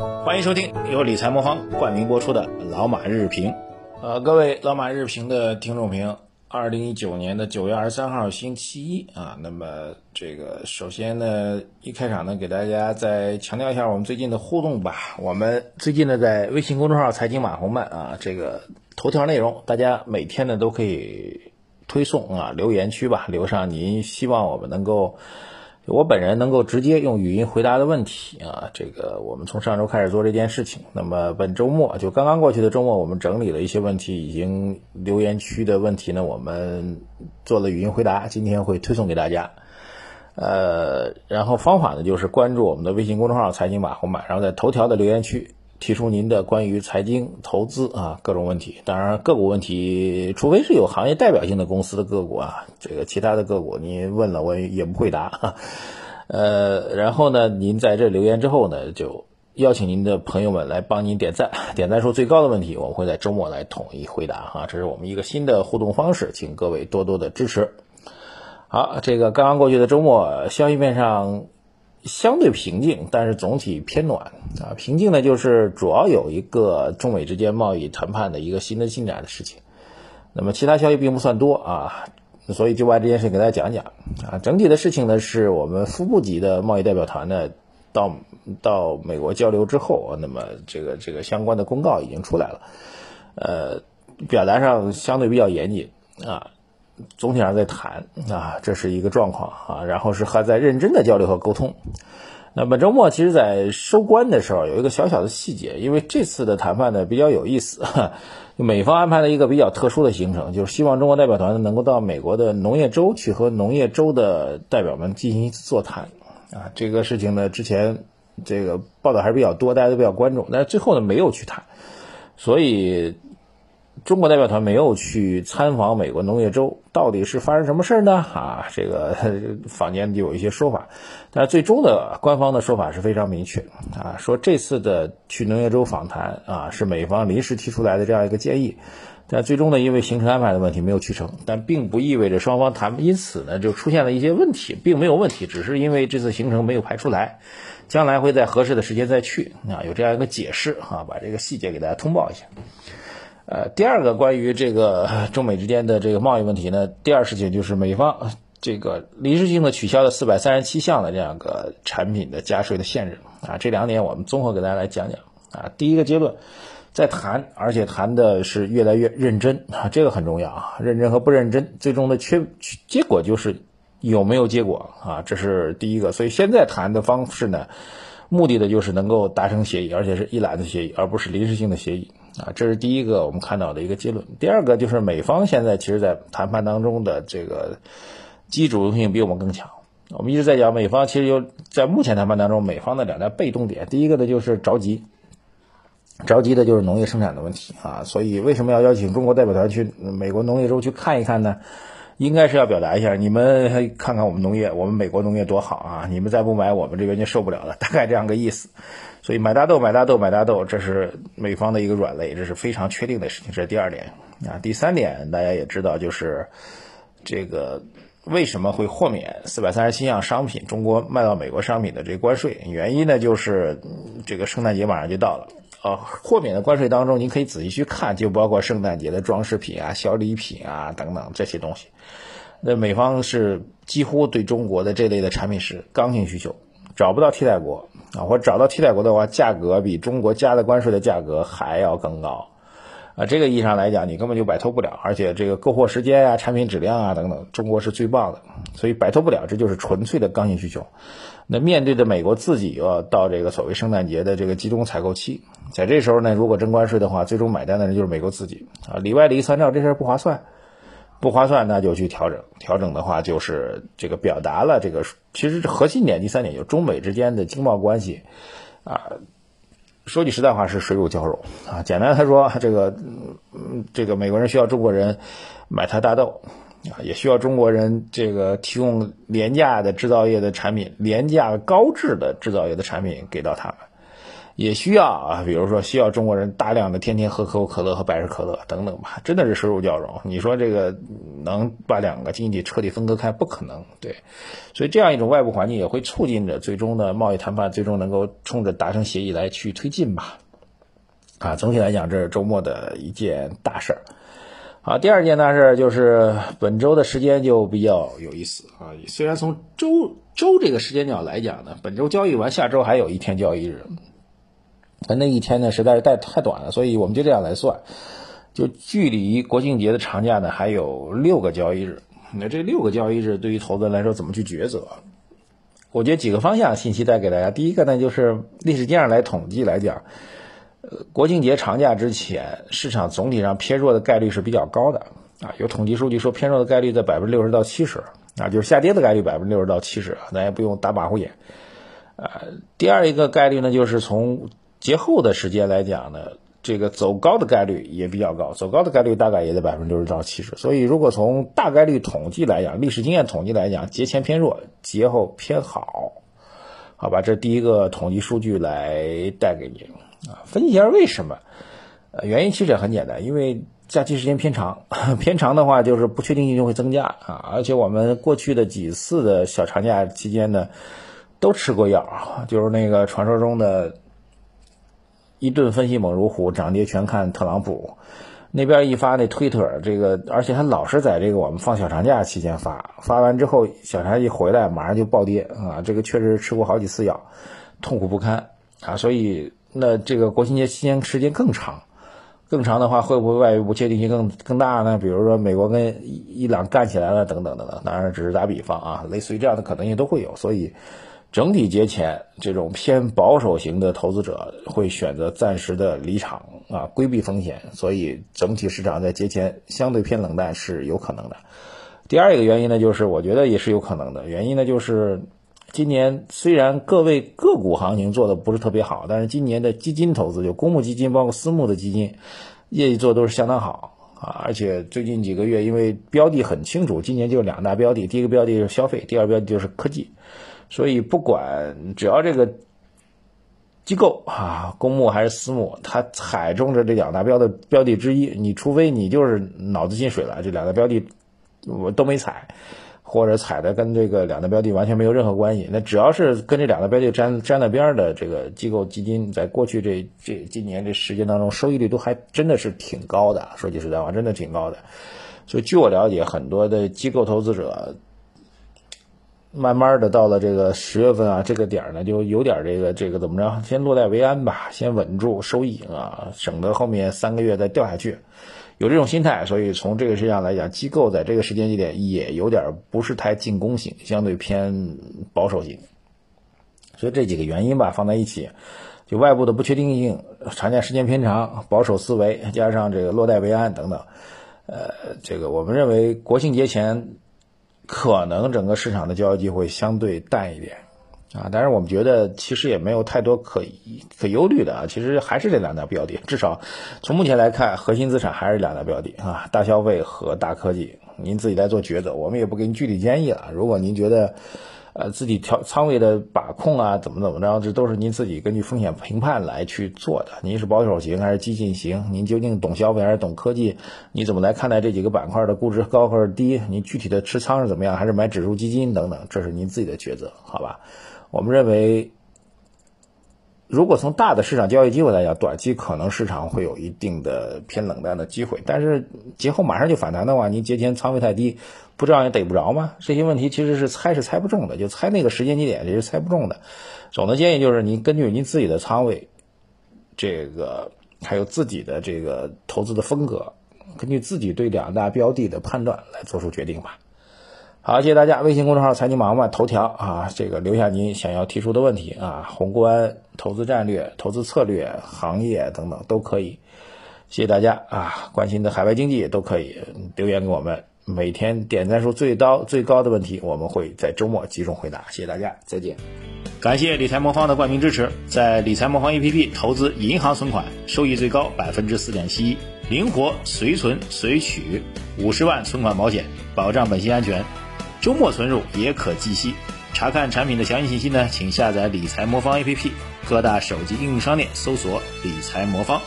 欢迎收听由理财魔方冠名播出的《老马日评》。呃，各位老马日评的听众朋友，二零一九年的九月二十三号星期一啊，那么这个首先呢，一开场呢，给大家再强调一下我们最近的互动吧。我们最近呢，在微信公众号“财经马红漫”啊，这个头条内容，大家每天呢都可以推送啊，留言区吧，留上您希望我们能够。我本人能够直接用语音回答的问题啊，这个我们从上周开始做这件事情。那么本周末就刚刚过去的周末，我们整理了一些问题，已经留言区的问题呢，我们做了语音回答，今天会推送给大家。呃，然后方法呢，就是关注我们的微信公众号“财经马红马”，然后在头条的留言区。提出您的关于财经投资啊各种问题，当然个股问题，除非是有行业代表性的公司的个股啊，这个其他的个股您问了我也不会答。呃，然后呢，您在这留言之后呢，就邀请您的朋友们来帮您点赞，点赞数最高的问题，我们会在周末来统一回答哈，这是我们一个新的互动方式，请各位多多的支持。好，这个刚刚过去的周末，消息面上。相对平静，但是总体偏暖啊。平静呢，就是主要有一个中美之间贸易谈判的一个新的进展的事情。那么其他消息并不算多啊，所以就把这件事给大家讲讲啊。整体的事情呢，是我们副部级的贸易代表团呢到到美国交流之后，那么这个这个相关的公告已经出来了，呃，表达上相对比较严谨啊。总体上在谈啊，这是一个状况啊，然后是还在认真的交流和沟通。那本周末其实，在收官的时候有一个小小的细节，因为这次的谈判呢比较有意思，美方安排了一个比较特殊的行程，就是希望中国代表团呢能够到美国的农业州去和农业州的代表们进行一次座谈啊。这个事情呢，之前这个报道还是比较多，大家都比较关注，但是最后呢没有去谈，所以。中国代表团没有去参访美国农业州，到底是发生什么事呢？啊，这个 坊间就有一些说法，但最终的官方的说法是非常明确啊，说这次的去农业州访谈啊，是美方临时提出来的这样一个建议，但最终呢，因为行程安排的问题没有去成，但并不意味着双方谈，因此呢就出现了一些问题，并没有问题，只是因为这次行程没有排出来，将来会在合适的时间再去啊，有这样一个解释啊，把这个细节给大家通报一下。呃，第二个关于这个 中美之间的这个贸易问题呢，第二事情就是美方这个临时性的取消了四百三十七项的这样个产品的加税的限制啊，这两点我们综合给大家来讲讲啊。第一个结论，在谈，而且谈的是越来越认真啊，这个很重要啊，认真和不认真，最终的缺结果就是有没有结果啊，这是第一个。所以现在谈的方式呢，目的的就是能够达成协议，而且是一揽子协议，而不是临时性的协议。啊，这是第一个我们看到的一个结论。第二个就是美方现在其实，在谈判当中的这个积极主动性比我们更强。我们一直在讲，美方其实有在目前谈判当中，美方的两大被动点。第一个呢就是着急，着急的就是农业生产的问题啊。所以为什么要邀请中国代表团去美国农业州去看一看呢？应该是要表达一下，你们看看我们农业，我们美国农业多好啊！你们再不买，我们这边就受不了了，大概这样个意思。所以买大豆，买大豆，买大豆，这是美方的一个软肋，这是非常确定的事情。这是第二点啊。第三点，大家也知道，就是这个为什么会豁免四百三十七项商品中国卖到美国商品的这关税？原因呢，就是这个圣诞节马上就到了啊。豁免的关税当中，您可以仔细去看，就包括圣诞节的装饰品啊、小礼品啊等等这些东西。那美方是几乎对中国的这类的产品是刚性需求，找不到替代国。啊，或找到替代国的话，价格比中国加的关税的价格还要更高，啊，这个意义上来讲，你根本就摆脱不了，而且这个购货时间啊、产品质量啊等等，中国是最棒的，所以摆脱不了，这就是纯粹的刚性需求。那面对着美国自己又要到这个所谓圣诞节的这个集中采购期，在这时候呢，如果征关税的话，最终买单的人就是美国自己啊，里外里一算账，这事儿不划算。不划算，那就去调整。调整的话，就是这个表达了这个，其实核心点第三点，就中美之间的经贸关系啊。说句实在话，是水乳交融啊。简单来说，这个嗯，这个美国人需要中国人买他大豆啊，也需要中国人这个提供廉价的制造业的产品，廉价高质的制造业的产品给到他们。也需要啊，比如说需要中国人大量的天天喝可口可乐和百事可乐等等吧，真的是收入交融。你说这个能把两个经济彻底分割开？不可能，对。所以这样一种外部环境也会促进着最终的贸易谈判最终能够冲着达成协议来去推进吧。啊，总体来讲，这是周末的一件大事儿。好，第二件大事就是本周的时间就比较有意思啊。虽然从周周这个时间角来讲呢，本周交易完，下周还有一天交易日。那那一天呢，实在是太太短了，所以我们就这样来算，就距离国庆节的长假呢还有六个交易日。那这六个交易日对于投资人来说怎么去抉择？我觉得几个方向信息带给大家。第一个呢，就是历史经验来统计来讲，呃，国庆节长假之前，市场总体上偏弱的概率是比较高的啊。有统计数据说偏弱的概率在百分之六十到七十啊，就是下跌的概率百分之六十到七十啊，咱也不用打马虎眼。啊，第二一个概率呢，就是从节后的时间来讲呢，这个走高的概率也比较高，走高的概率大概也在百分之六十到七十。所以，如果从大概率统计来讲，历史经验统计来讲，节前偏弱，节后偏好，好吧？这第一个统计数据来带给你啊。分析一下为什么？原因其实也很简单，因为假期时间偏长，偏长的话就是不确定性就会增加啊。而且我们过去的几次的小长假期间呢，都吃过药，就是那个传说中的。一顿分析猛如虎，涨跌全看特朗普。那边一发那推特，这个而且他老是在这个我们放小长假期间发，发完之后小长假一回来马上就暴跌啊！这个确实吃过好几次药，痛苦不堪啊！所以那这个国庆节期间时间更长，更长的话会不会外围不确定性更更大呢？比如说美国跟伊朗干起来了等等等等，当然只是打比方啊，类似于这样的可能性都会有，所以。整体节前，这种偏保守型的投资者会选择暂时的离场啊，规避风险，所以整体市场在节前相对偏冷淡是有可能的。第二一个原因呢，就是我觉得也是有可能的原因呢，就是今年虽然各位个股行情做的不是特别好，但是今年的基金投资，就公募基金包括私募的基金，业绩做都是相当好啊，而且最近几个月因为标的很清楚，今年就两大标的，第一个标的是消费，第二标的就是科技。所以不管只要这个机构啊，公募还是私募，它踩中着这两大标的标的之一，你除非你就是脑子进水了，这两个标的我都没踩，或者踩的跟这个两大标的完全没有任何关系。那只要是跟这两个标的沾沾了边的这个机构基金，在过去这这今年这时间当中，收益率都还真的是挺高的。说句实在话，真的挺高的。所以据我了解，很多的机构投资者。慢慢的到了这个十月份啊，这个点儿呢，就有点这个这个怎么着，先落袋为安吧，先稳住收益啊，省得后面三个月再掉下去，有这种心态。所以从这个实际上来讲，机构在这个时间节点也有点不是太进攻型，相对偏保守型。所以这几个原因吧，放在一起，就外部的不确定性、长假时间偏长、保守思维，加上这个落袋为安等等，呃，这个我们认为国庆节前。可能整个市场的交易机会相对淡一点，啊，但是我们觉得其实也没有太多可可忧虑的啊，其实还是这两大标的，至少从目前来看，核心资产还是两大标的啊，大消费和大科技，您自己来做抉择，我们也不给您具体建议了。如果您觉得，呃，自己调仓位的把控啊，怎么怎么着，这都是您自己根据风险评判来去做的。您是保守型还是激进型？您究竟懂消费还是懂科技？你怎么来看待这几个板块的估值高或者低？您具体的持仓是怎么样？还是买指数基金等等？这是您自己的抉择，好吧？我们认为。如果从大的市场交易机会来讲，短期可能市场会有一定的偏冷淡的机会，但是节后马上就反弹的话，您节前仓位太低，不照样也逮不着吗？这些问题其实是猜是猜不中的，就猜那个时间节点，也是猜不中的。总的建议就是，您根据您自己的仓位，这个还有自己的这个投资的风格，根据自己对两大标的的判断来做出决定吧。好，谢谢大家。微信公众号“财经忙吧”头条啊，这个留下您想要提出的问题啊，宏观、投资战略、投资策略、行业等等都可以。谢谢大家啊，关心的海外经济都可以留言给我们。每天点赞数最高最高的问题，我们会在周末集中回答。谢谢大家，再见。感谢理财魔方的冠名支持，在理财魔方 APP 投资银行存款，收益最高百分之四点七一，灵活随存随取，五十万存款保险，保障本息安全。周末存入也可计息，查看产品的详细信息呢，请下载理财魔方 APP。各大手机应用商店搜索“理财魔方”。